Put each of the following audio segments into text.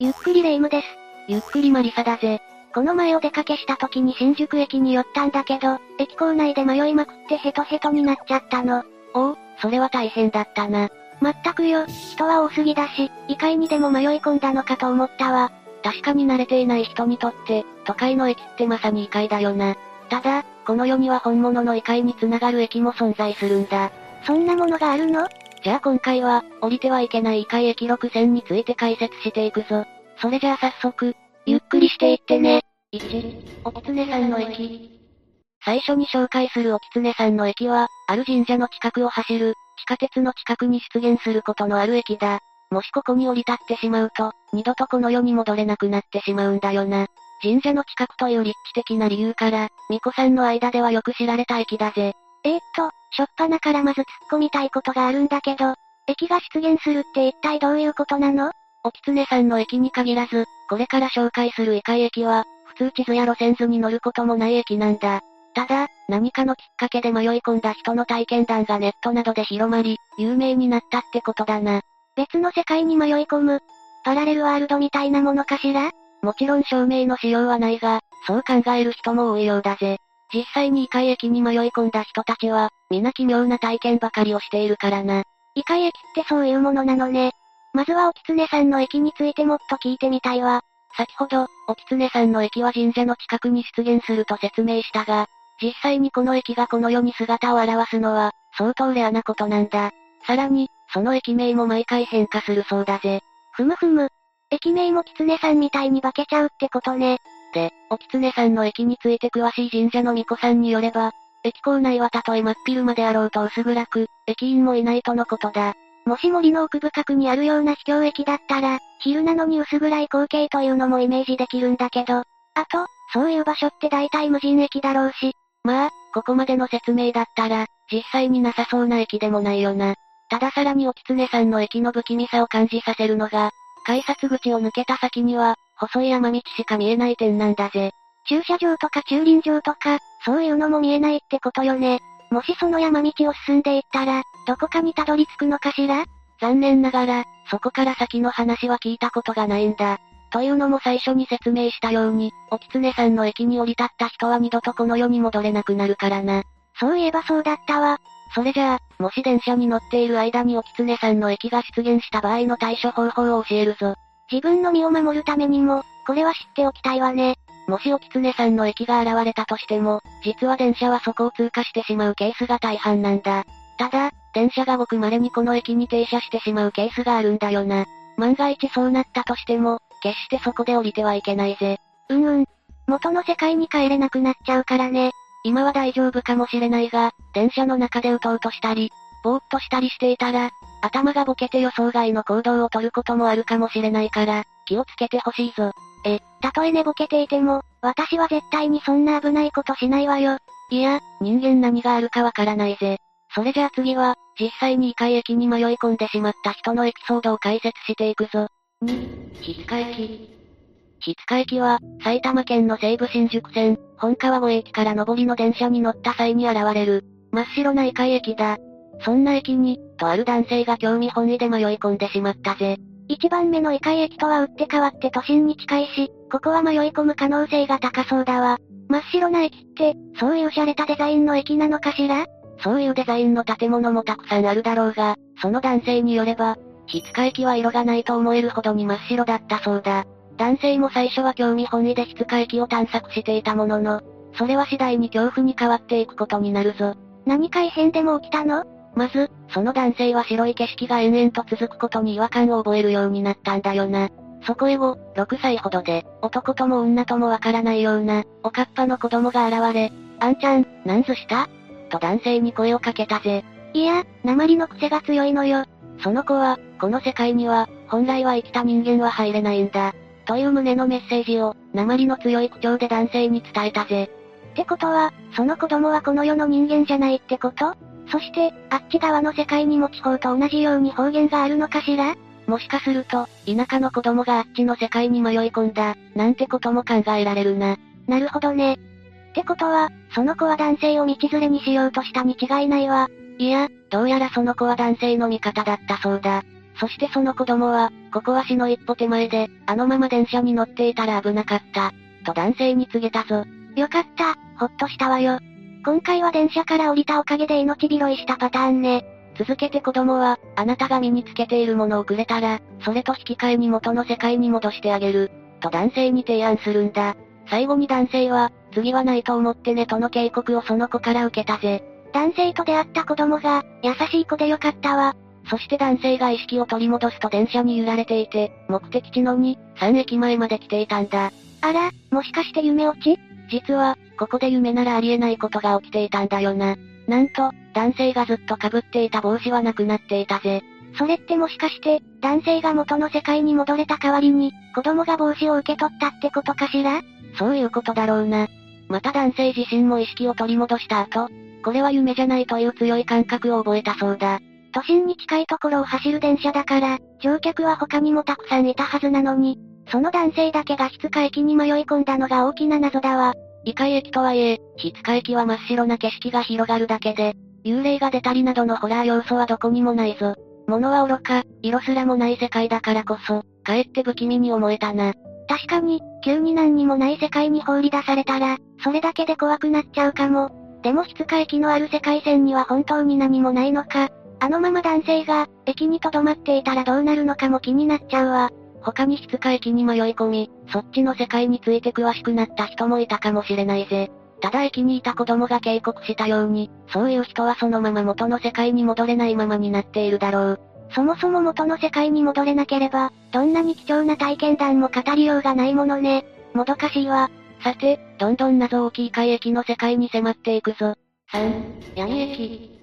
ゆっくりレ夢ムです。ゆっくりマリサだぜ。この前お出かけした時に新宿駅に寄ったんだけど、駅構内で迷いまくってヘトヘトになっちゃったの。おお、それは大変だったな。まったくよ、人は多すぎだし、異界にでも迷い込んだのかと思ったわ。確かに慣れていない人にとって、都会の駅ってまさに異界だよな。ただ、この世には本物の異界につながる駅も存在するんだ。そんなものがあるの？じゃあ今回は、降りてはいけない異界駅6線について解説していくぞ。それじゃあ早速、ゆっくりしていってね。1、お狐さんの駅。最初に紹介するお狐さんの駅は、ある神社の近くを走る、地下鉄の近くに出現することのある駅だ。もしここに降り立ってしまうと、二度とこの世に戻れなくなってしまうんだよな。神社の近くという立地的な理由から、巫女さんの間ではよく知られた駅だぜ。えー、っと、しょっぱなからまず突っ込みたいことがあるんだけど、駅が出現するって一体どういうことなの？お狐さんの駅に限らず、これから紹介する異界駅は、普通地図や路線図に乗ることもない駅なんだ。ただ、何かのきっかけで迷い込んだ人の体験談がネットなどで広まり、有名になったってことだな。別の世界に迷い込む、パラレルワールドみたいなものかしら？もちろん証明のしようはないが、そう考える人も多いようだぜ。実際に異界駅に迷い込んだ人たちは、皆奇妙な体験ばかりをしているからな。異界駅ってそういうものなのね。まずはお狐さんの駅についてもっと聞いてみたいわ。先ほど、お狐さんの駅は神社の近くに出現すると説明したが、実際にこの駅がこの世に姿を現すのは、相当レアなことなんだ。さらに、その駅名も毎回変化するそうだぜ。ふむふむ。駅名も狐さんみたいに化けちゃうってことね。で、お狐さんの駅について詳しい神社の巫女さんによれば、駅構内はたとえ真っ昼間であろうと薄暗く、駅員もいないとのことだ。もし森の奥深くにあるような秘境駅だったら、昼なのに薄暗い光景というのもイメージできるんだけど、あと、そういう場所って大体無人駅だろうし。まあ、ここまでの説明だったら、実際になさそうな駅でもないよな。たださらにお狐さんの駅の不気味さを感じさせるのが、改札口を抜けた先には、細い山道しか見えない点なんだぜ。駐車場とか駐輪場とか、そういうのも見えないってことよね。もしその山道を進んでいったら、どこかにたどり着くのかしら？残念ながら、そこから先の話は聞いたことがないんだ。というのも最初に説明したように、お狐さんの駅に降り立った人は二度とこの世に戻れなくなるからな。そういえばそうだったわ。それじゃあ、もし電車に乗っている間にお狐さんの駅が出現した場合の対処方法を教えるぞ。自分の身を守るためにも、これは知っておきたいわね。もしお狐さんの駅が現れたとしても、実は電車はそこを通過してしまうケースが大半なんだ。ただ、電車がごく稀にこの駅に停車してしまうケースがあるんだよな。万が一そうなったとしても、決してそこで降りてはいけないぜ。うんうん。元の世界に帰れなくなっちゃうからね。今は大丈夫かもしれないが、電車の中でうとうとしたり、ぼーっとしたりしていたら、頭がボケて予想外の行動をとることもあるかもしれないから、気をつけてほしいぞ。え、たとえ寝ぼけていても、私は絶対にそんな危ないことしないわよ。いや、人間何があるかわからないぜ。それじゃあ次は、実際に異界駅に迷い込んでしまった人のエピソードを解説していくぞ。2、筆塚駅。筆塚駅は、埼玉県の西武新宿線、本川越駅から上りの電車に乗った際に現れる、真っ白な異界駅だ。そんな駅に、とある男性が興味本位で迷い込んでしまったぜ。一番目の異界駅とは打って変わって都心に近いし、ここは迷い込む可能性が高そうだわ。真っ白な駅って、そういう洒落たデザインの駅なのかしら？そういうデザインの建物もたくさんあるだろうが、その男性によれば、筆塚駅は色がないと思えるほどに真っ白だったそうだ。男性も最初は興味本位で筆塚駅を探索していたものの、それは次第に恐怖に変わっていくことになるぞ。何か異変でも起きたの？まず、その男性は白い景色が延々と続くことに違和感を覚えるようになったんだよな。そこへ後、6歳ほどで、男とも女ともわからないような、おかっぱの子供が現れ、あんちゃん、なんずした？と男性に声をかけたぜ。いや、鉛の癖が強いのよ。その子は、この世界には、本来は生きた人間は入れないんだ。という旨のメッセージを、鉛の強い口調で男性に伝えたぜ。ってことは、その子供はこの世の人間じゃないってこと？そして、あっち側の世界にも地方と同じように方言があるのかしら？もしかすると、田舎の子供があっちの世界に迷い込んだ、なんてことも考えられるな。なるほどね。ってことは、その子は男性を道連れにしようとしたに違いないわ。いや、どうやらその子は男性の味方だったそうだ。そしてその子供は、ここは死の一歩手前で、あのまま電車に乗っていたら危なかった。と男性に告げたぞ。よかった、ほっとしたわよ。今回は電車から降りたおかげで命拾いしたパターンね。続けて子供は、あなたが身につけているものをくれたら、それと引き換えに元の世界に戻してあげる。と男性に提案するんだ。最後に男性は、次はないと思ってねとの警告をその子から受けたぜ。男性と出会った子供が、優しい子でよかったわ。そして男性が意識を取り戻すと電車に揺られていて、目的地の2、3駅前まで来ていたんだ。あら、もしかして夢落ち？実は、ここで夢ならありえないことが起きていたんだよな。なんと、男性がずっと被っていた帽子はなくなっていたぜ。それってもしかして、男性が元の世界に戻れた代わりに、子供が帽子を受け取ったってことかしら？そういうことだろうな。また男性自身も意識を取り戻した後、これは夢じゃないという強い感覚を覚えたそうだ。都心に近いところを走る電車だから、乗客は他にもたくさんいたはずなのに、その男性だけが質か駅に迷い込んだのが大きな謎だわ。異界駅とはいえ、質か駅は真っ白な景色が広がるだけで、幽霊が出たりなどのホラー要素はどこにもないぞ。物は愚か、色すらもない世界だからこそ、かえって不気味に思えたな。確かに、急に何にもない世界に放り出されたら、それだけで怖くなっちゃうかも。でも質か駅のある世界線には本当に何もないのか。あのまま男性が、駅に留まっていたらどうなるのかも気になっちゃうわ。他に質か駅に迷い込み、そっちの世界について詳しくなった人もいたかもしれないぜ。ただ駅にいた子供が警告したように、そういう人はそのまま元の世界に戻れないままになっているだろう。そもそも元の世界に戻れなければ、どんなに貴重な体験談も語りようがないものね。もどかしいわ。さて、どんどん謎大きい海駅の世界に迫っていくぞ。3、闇駅。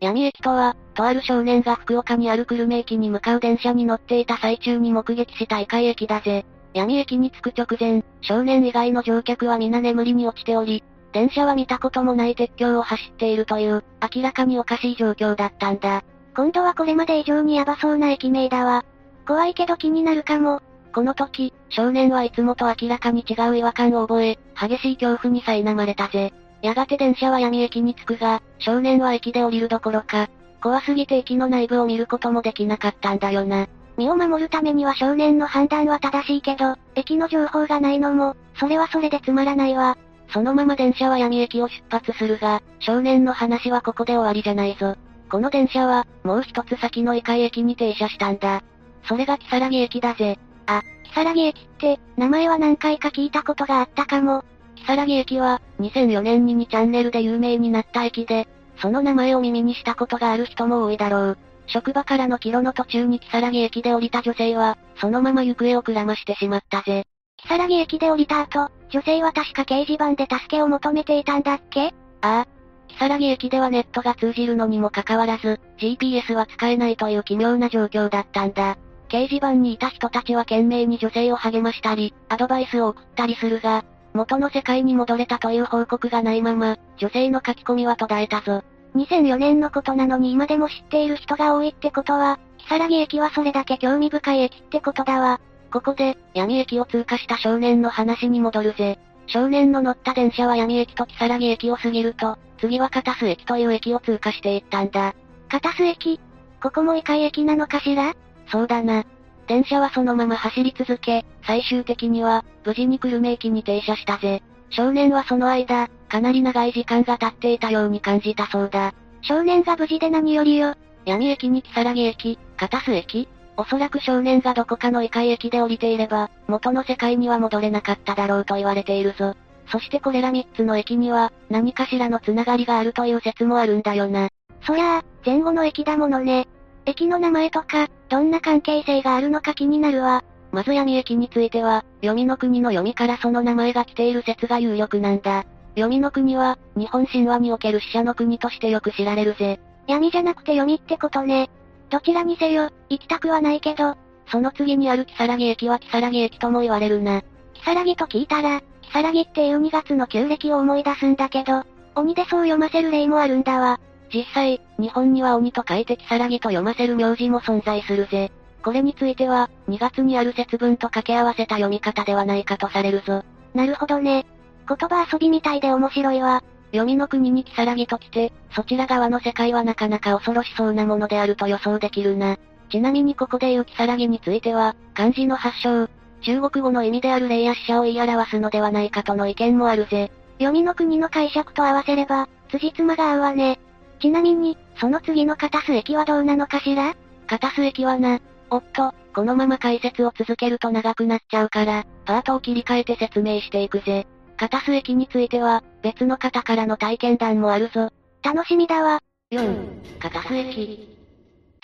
闇駅とは、とある少年が福岡にある久留米駅に向かう電車に乗っていた最中に目撃した異界駅だぜ。闇駅に着く直前、少年以外の乗客は皆眠りに落ちており、電車は見たこともない鉄橋を走っているという、明らかにおかしい状況だったんだ。今度はこれまで以上にヤバそうな駅名だわ。怖いけど気になるかも。この時、少年はいつもと明らかに違う違和感を覚え、激しい恐怖に苛まれたぜ。やがて電車は闇駅に着くが、少年は駅で降りるどころか、怖すぎて駅の内部を見ることもできなかったんだよな。身を守るためには少年の判断は正しいけど、駅の情報がないのも、それはそれでつまらないわ。そのまま電車は闇駅を出発するが、少年の話はここで終わりじゃないぞ。この電車は、もう一つ先の異界駅に停車したんだ。それが木更木駅だぜ。あ、木更木駅って、名前は何回か聞いたことがあったかも。木更木駅は、2004年に2チャンネルで有名になった駅で、その名前を耳にしたことがある人も多いだろう。職場からの帰路の途中に木更木駅で降りた女性は、そのまま行方をくらましてしまったぜ。木更木駅で降りた後、女性は確か掲示板で助けを求めていたんだっけ？ああ。木更木駅ではネットが通じるのにもかかわらず、GPS は使えないという奇妙な状況だったんだ。掲示板にいた人たちは懸命に女性を励ましたり、アドバイスを送ったりするが、元の世界に戻れたという報告がないまま、女性の書き込みは途絶えたぞ。2004年のことなのに今でも知っている人が多いってことは、木更木駅はそれだけ興味深い駅ってことだわ。ここで、闇駅を通過した少年の話に戻るぜ。少年の乗った電車は闇駅と木更木駅を過ぎると、次は片須駅という駅を通過していったんだ。片須駅？ここも異界駅なのかしら？そうだな。電車はそのまま走り続け、最終的には、無事に久留米駅に停車したぜ。少年はその間、かなり長い時間が経っていたように感じたそうだ。少年が無事で何よりよ。闇駅に木更木駅、片須駅、おそらく少年がどこかの異界駅で降りていれば、元の世界には戻れなかっただろうと言われているぞ。そしてこれら3つの駅には、何かしらの繋がりがあるという説もあるんだよな。そりゃあ、前後の駅だものね。駅の名前とか、どんな関係性があるのか気になるわ。まず闇駅については、読みの国の読みからその名前が来ている説が有力なんだ。読みの国は、日本神話における死者の国としてよく知られるぜ。闇じゃなくて読みってことね。どちらにせよ、行きたくはないけど、その次にある木更木駅は木更木駅とも言われるな。木更木と聞いたら、木更木っていう2月の旧暦を思い出すんだけど、鬼でそう読ませる例もあるんだわ。実際、日本には鬼と書いて木更木と読ませる名字も存在するぜ。これについては、2月にある節分と掛け合わせた読み方ではないかとされるぞ。なるほどね。言葉遊びみたいで面白いわ。読みの国に木更木と来て、そちら側の世界はなかなか恐ろしそうなものであると予想できるな。ちなみにここで言うキサラギについては、漢字の発祥、中国語の意味である霊や死者を言い表すのではないかとの意見もあるぜ。読みの国の解釈と合わせれば、辻褄が合うわね。ちなみに、その次の片す駅はどうなのかしら？片す駅はな、おっと、このまま解説を続けると長くなっちゃうから、パートを切り替えて説明していくぜ。片す駅については、別の方からの体験談もあるぞ。楽しみだわ。4、片す駅。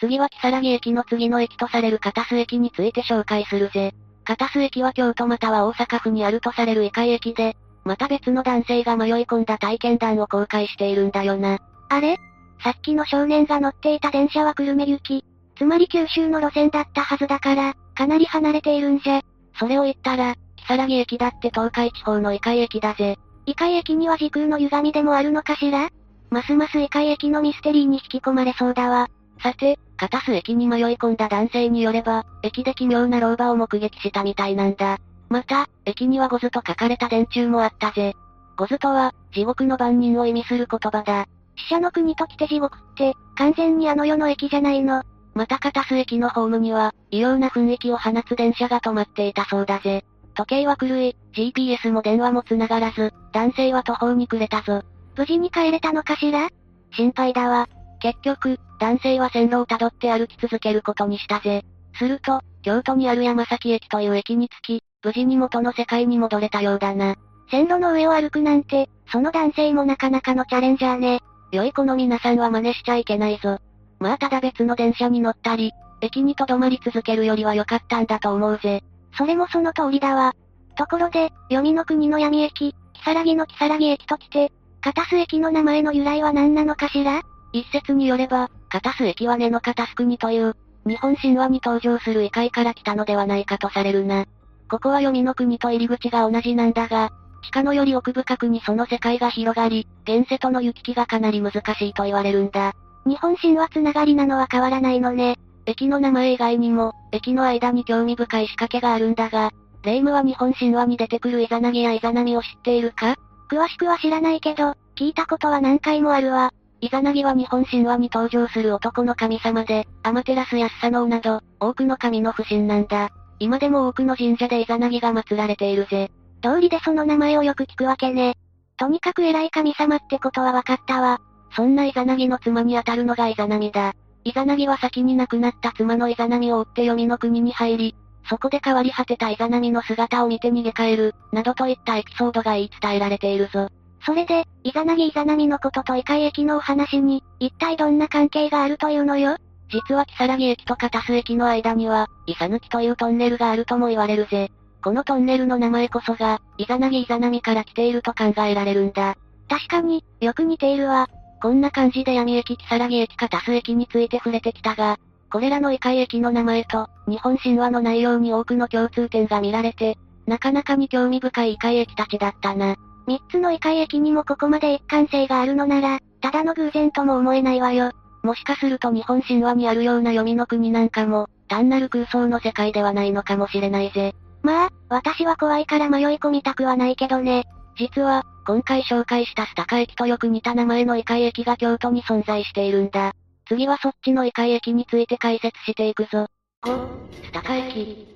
次は木更木駅の次の駅とされる片須駅について紹介するぜ。片須駅は京都または大阪府にあるとされる異界駅で、また別の男性が迷い込んだ体験談を公開しているんだよな。あれ？さっきの少年が乗っていた電車は久留米行き。つまり九州の路線だったはずだから、かなり離れているんじゃ。それを言ったら、木更木駅だって東海地方の異界駅だぜ。異界駅には時空の歪みでもあるのかしら？ますます異界駅のミステリーに引き込まれそうだわ。さて、片須駅に迷い込んだ男性によれば、駅で奇妙な老婆を目撃したみたいなんだ。また、駅にはゴズと書かれた電柱もあったぜ。ゴズとは、地獄の番人を意味する言葉だ。死者の国と来て地獄って、完全にあの世の駅じゃないの。また片須駅のホームには、異様な雰囲気を放つ電車が止まっていたそうだぜ。時計は狂い、GPS も電話も繋がらず、男性は途方に暮れたぞ。無事に帰れたのかしら？心配だわ。結局、男性は線路を辿って歩き続けることにしたぜ。すると、京都にある山崎駅という駅に着き、無事に元の世界に戻れたようだな。線路の上を歩くなんて、その男性もなかなかのチャレンジャーね。良い子の皆さんは真似しちゃいけないぞ。まあただ別の電車に乗ったり、駅に留まり続けるよりは良かったんだと思うぜ。それもその通りだわ。ところで、読みの国の闇駅、木更木の木更木駅と来て、片須駅の名前の由来は何なのかしら？一説によれば、片須駅は根の片須国という、日本神話に登場する異界から来たのではないかとされるな。ここは読みの国と入り口が同じなんだが、地下のより奥深くにその世界が広がり、現世との行き来がかなり難しいと言われるんだ。日本神話つながりなのは変わらないのね。駅の名前以外にも、駅の間に興味深い仕掛けがあるんだが、霊夢は日本神話に出てくるイザナギやイザナミを知っているか？詳しくは知らないけど、聞いたことは何回もあるわ。イザナギは日本神話に登場する男の神様で、アマテラスやスサノオなど、多くの神の不信なんだ。今でも多くの神社でイザナギが祀られているぜ。通りでその名前をよく聞くわけね。とにかく偉い神様ってことは分かったわ。そんなイザナギの妻に当たるのがイザナミだ。イザナギは先に亡くなった妻のイザナミを追って読みの国に入り、そこで変わり果てたイザナミの姿を見て逃げ帰る、などといったエピソードが言い伝えられているぞ。それで、イザナギイザナミのこととイカイ駅のお話に、一体どんな関係があるというのよ？実は木更木駅と片須駅の間には、イサヌキというトンネルがあるとも言われるぜ。このトンネルの名前こそが、イザナギイザナミから来ていると考えられるんだ。確かに、よく似ているわ。こんな感じで闇駅木更木駅片須駅について触れてきたが、これらの異界駅の名前と、日本神話の内容に多くの共通点が見られて、なかなかに興味深い異界駅たちだったな。三つの異界駅にもここまで一貫性があるのなら、ただの偶然とも思えないわよ。もしかすると日本神話にあるような読みの国なんかも、単なる空想の世界ではないのかもしれないぜ。まあ、私は怖いから迷い込みたくはないけどね。実は、今回紹介したスタカ駅とよく似た名前の異界駅が京都に存在しているんだ。次はそっちの異界駅について解説していくぞ。5、スタカ駅。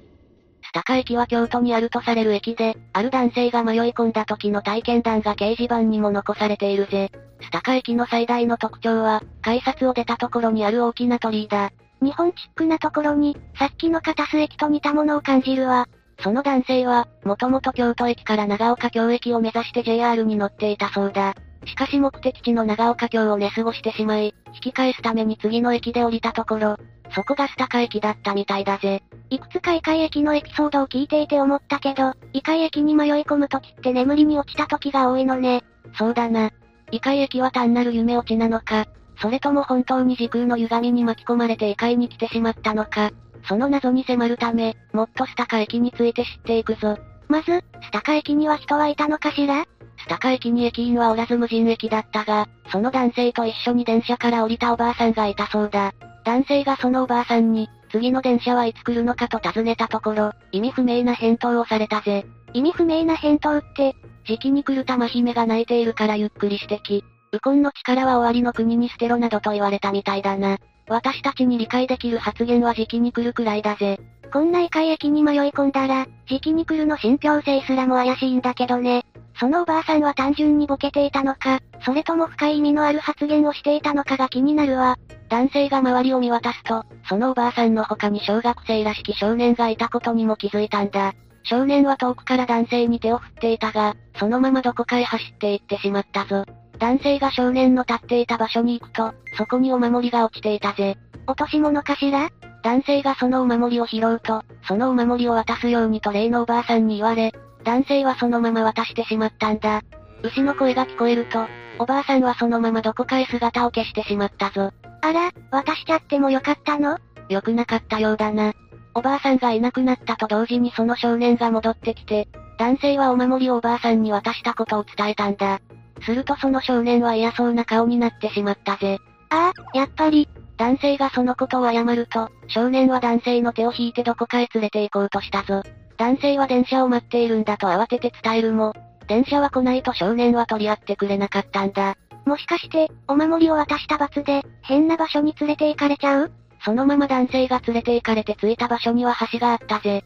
スタカ駅は京都にあるとされる駅で、ある男性が迷い込んだ時の体験談が掲示板にも残されているぜ。スタカ駅の最大の特徴は、改札を出たところにある大きな鳥居だ。日本チックなところに、さっきの片須駅と似たものを感じるわ。その男性は、もともと京都駅から長岡京駅を目指して JR に乗っていたそうだ。しかし目的地の長岡京を寝過ごしてしまい、引き返すために次の駅で降りたところ、そこがスタカ駅だったみたいだぜ。いくつか異界駅のエピソードを聞いていて思ったけど、異界駅に迷い込む時って眠りに落ちた時が多いのね。そうだな。異界駅は単なる夢落ちなのか、それとも本当に時空の歪みに巻き込まれて異界に来てしまったのか、その謎に迫るため、もっとスタカ駅について知っていくぞ。まず、スタカ駅には人はいたのかしら？スタカ駅に駅員はおらず無人駅だったが、その男性と一緒に電車から降りたおばあさんがいたそうだ。男性がそのおばあさんに、次の電車はいつ来るのかと尋ねたところ、意味不明な返答をされたぜ。意味不明な返答って、時期に来る玉姫が泣いているからゆっくりしてき、ウコンの力は終わりの国に捨てろなどと言われたみたいだな。私たちに理解できる発言は時期に来るくらいだぜ。こんな異界駅に迷い込んだら、時期に来るの信憑性すらも怪しいんだけどね。そのおばあさんは単純にボケていたのか、それとも深い意味のある発言をしていたのかが気になるわ。男性が周りを見渡すと、そのおばあさんの他に小学生らしき少年がいたことにも気づいたんだ。少年は遠くから男性に手を振っていたが、そのままどこかへ走って行ってしまったぞ。男性が少年の立っていた場所に行くと、そこにお守りが落ちていたぜ。落とし物かしら？男性がそのお守りを拾うと、そのお守りを渡すようにと例のおばあさんに言われ、男性はそのまま渡してしまったんだ。牛の声が聞こえると、おばあさんはそのままどこかへ姿を消してしまったぞ。あら、渡しちゃってもよかったの？よくなかったようだな。おばあさんがいなくなったと同時にその少年が戻ってきて、男性はお守りをおばあさんに渡したことを伝えたんだ。するとその少年は嫌そうな顔になってしまったぜ。ああ、やっぱり。男性がそのことを謝ると、少年は男性の手を引いてどこかへ連れて行こうとしたぞ。男性は電車を待っているんだと慌てて伝えるも、電車は来ないと少年は取り合ってくれなかったんだ。もしかして、お守りを渡した罰で、変な場所に連れて行かれちゃう？そのまま男性が連れて行かれて着いた場所には橋があったぜ。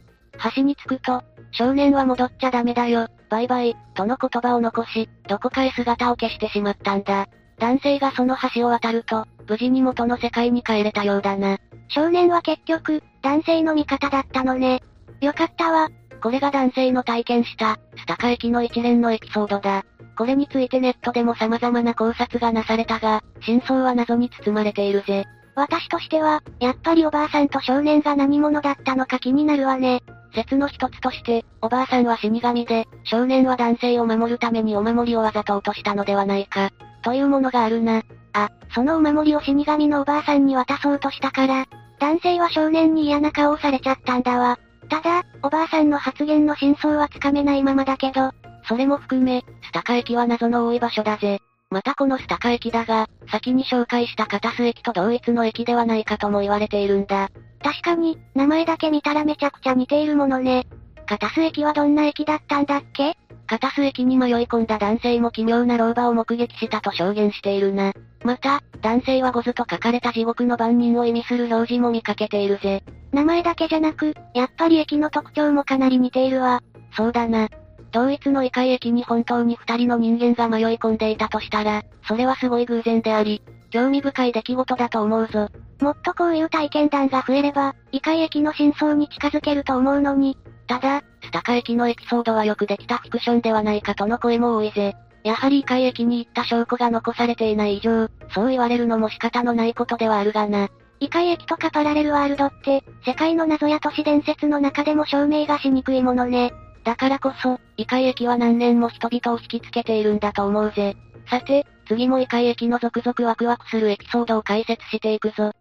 橋に着くと、少年は戻っちゃダメだよ、バイバイ、との言葉を残し、どこかへ姿を消してしまったんだ。男性がその橋を渡ると、無事に元の世界に帰れたようだな。少年は結局、男性の味方だったのね。よかったわ。これが男性の体験した、スタカ駅の一連のエピソードだ。これについてネットでも様々な考察がなされたが、真相は謎に包まれているぜ。私としては、やっぱりおばあさんと少年が何者だったのか気になるわね。説の一つとして、おばあさんは死神で、少年は男性を守るためにお守りをわざと落としたのではないか、というものがあるな。あ、そのお守りを死神のおばあさんに渡そうとしたから、男性は少年に嫌な顔をされちゃったんだわ。ただ、おばあさんの発言の真相はつかめないままだけど、それも含め、スタカ駅は謎の多い場所だぜ。またこのスタカ駅だが、先に紹介したカタス駅と同一の駅ではないかとも言われているんだ。確かに、名前だけ見たらめちゃくちゃ似ているものね。カタス駅はどんな駅だったんだっけ？カタス駅に迷い込んだ男性も奇妙な老婆を目撃したと証言しているな。また、男性はゴズと書かれた地獄の番人を意味する表示も見かけているぜ。名前だけじゃなく、やっぱり駅の特徴もかなり似ているわ。そうだな。同一の異界駅に本当に二人の人間が迷い込んでいたとしたら、それはすごい偶然であり、興味深い出来事だと思うぞ。もっとこういう体験談が増えれば、異界駅の真相に近づけると思うのに。ただ、スタカ駅のエピソードはよくできたフィクションではないかとの声も多いぜ。やはり異界駅に行った証拠が残されていない以上、そう言われるのも仕方のないことではあるがな。異界駅とかパラレルワールドって、世界の謎や都市伝説の中でも証明がしにくいものね。だからこそ、異界駅は何年も人々を引きつけているんだと思うぜ。さて、次も異界駅の続々ワクワクするエピソードを解説していくぞ。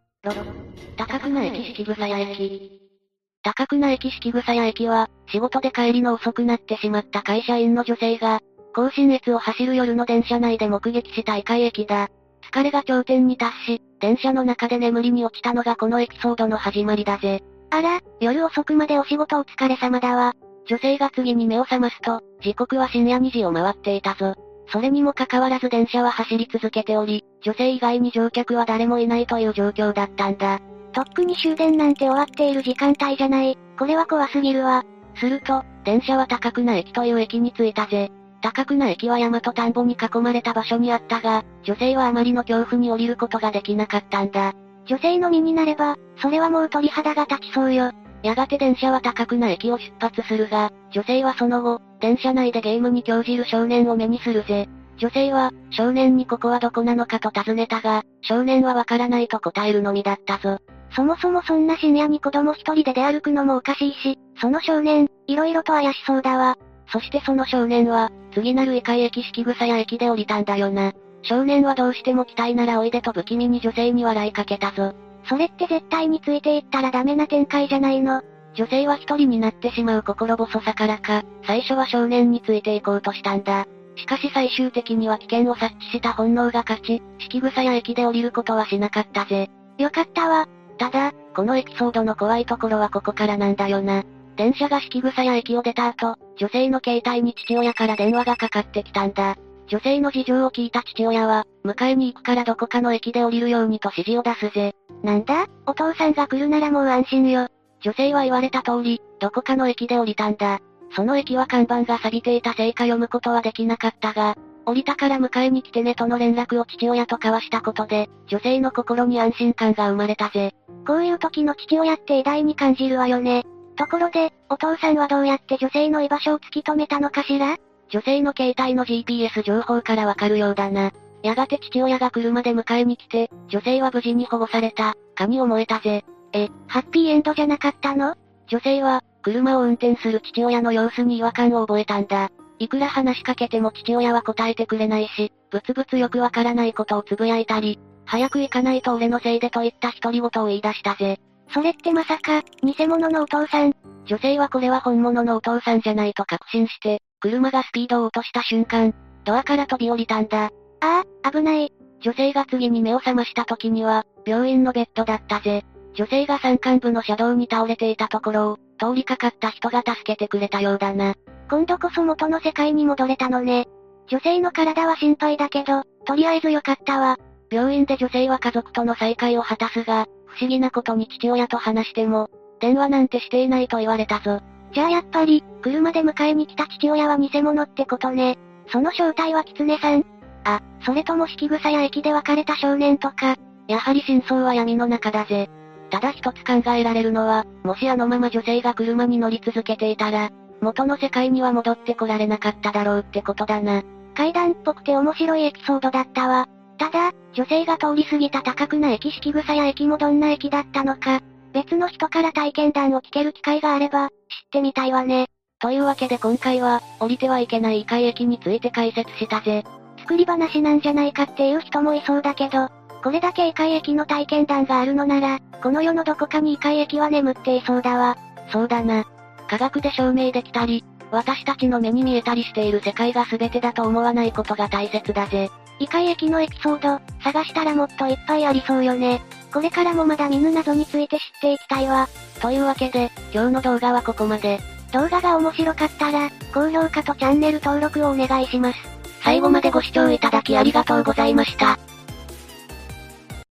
高くな駅式草屋駅。高くな駅式草屋駅は、仕事で帰りの遅くなってしまった会社員の女性が、甲信越を走る夜の電車内で目撃した異界駅だ。疲れが頂点に達し、電車の中で眠りに落ちたのがこのエピソードの始まりだぜ。あら、夜遅くまでお仕事お疲れ様だわ。女性が次に目を覚ますと、時刻は深夜2時を回っていたぞ。それにもかかわらず電車は走り続けており、女性以外に乗客は誰もいないという状況だったんだ。とっくに終電なんて終わっている時間帯じゃない。これは怖すぎるわ。すると、電車は高久な駅という駅に着いたぜ。高久な駅は山と田んぼに囲まれた場所にあったが、女性はあまりの恐怖に降りることができなかったんだ。女性の身になれば、それはもう鳥肌が立ちそうよ。やがて電車は高久な駅を出発するが、女性はその後、電車内でゲームに興じる少年を目にするぜ。女性は、少年にここはどこなのかと尋ねたが、少年はわからないと答えるのみだったぞ。そもそもそんな深夜に子供一人で出歩くのもおかしいし、その少年、色々と怪しそうだわ。そしてその少年は、次なる異界駅式草屋駅で降りたんだよな。少年はどうしても来たいならおいでと不気味に女性に笑いかけたぞ。それって絶対についていったらダメな展開じゃないの。女性は一人になってしまう心細さからか、最初は少年についていこうとしたんだ。しかし最終的には危険を察知した本能が勝ち、式草や駅で降りることはしなかったぜ。よかったわ。ただ、このエピソードの怖いところはここからなんだよな。電車が式草や駅を出た後、女性の携帯に父親から電話がかかってきたんだ。女性の事情を聞いた父親は、迎えに行くからどこかの駅で降りるようにと指示を出すぜ。なんだ？お父さんが来るならもう安心よ。女性は言われた通り、どこかの駅で降りたんだ。その駅は看板が錆びていたせいか読むことはできなかったが、降りたから迎えに来てねとの連絡を父親と交わしたことで、女性の心に安心感が生まれたぜ。こういう時の父親って偉大に感じるわよね。ところで、お父さんはどうやって女性の居場所を突き止めたのかしら？女性の携帯の GPS 情報からわかるようだな。やがて父親が車で迎えに来て、女性は無事に保護された、かに思えたぜ。え、ハッピーエンドじゃなかったの？女性は、車を運転する父親の様子に違和感を覚えたんだ。いくら話しかけても父親は答えてくれないし、ブツブツよくわからないことをつぶやいたり、早く行かないと俺のせいでといった独り言を言い出したぜ。それってまさか、偽物のお父さん。女性はこれは本物のお父さんじゃないと確信して、車がスピードを落とした瞬間、ドアから飛び降りたんだ。ああ、危ない。女性が次に目を覚ました時には、病院のベッドだったぜ。女性が山間部の車道に倒れていたところを、通りかかった人が助けてくれたようだな。今度こそ元の世界に戻れたのね。女性の体は心配だけど、とりあえずよかったわ。病院で女性は家族との再会を果たすが、不思議なことに父親と話しても、電話なんてしていないと言われたぞ。じゃあやっぱり、車で迎えに来た父親は偽物ってことね。その正体は狐さんあ、それとも式草や駅で別れた少年とか。やはり真相は闇の中だぜ。ただ一つ考えられるのは、もしあのまま女性が車に乗り続けていたら、元の世界には戻ってこられなかっただろうってことだな。階段っぽくて面白いエピソードだったわ。ただ、女性が通り過ぎた高くな駅式草や駅もどんな駅だったのか、別の人から体験談を聞ける機会があれば、知ってみたいわね。というわけで今回は、降りてはいけない異界駅について解説したぜ。作り話なんじゃないかっていう人もいそうだけど、これだけ異界駅の体験談があるのなら、この世のどこかに異界駅は眠っていそうだわ。そうだな。科学で証明できたり、私たちの目に見えたりしている世界が全てだと思わないことが大切だぜ。異界駅のエピソード、探したらもっといっぱいありそうよね。これからもまだ見ぬ謎について知っていきたいわ。というわけで、今日の動画はここまで。動画が面白かったら、高評価とチャンネル登録をお願いします。最後までご視聴いただきありがとうございました。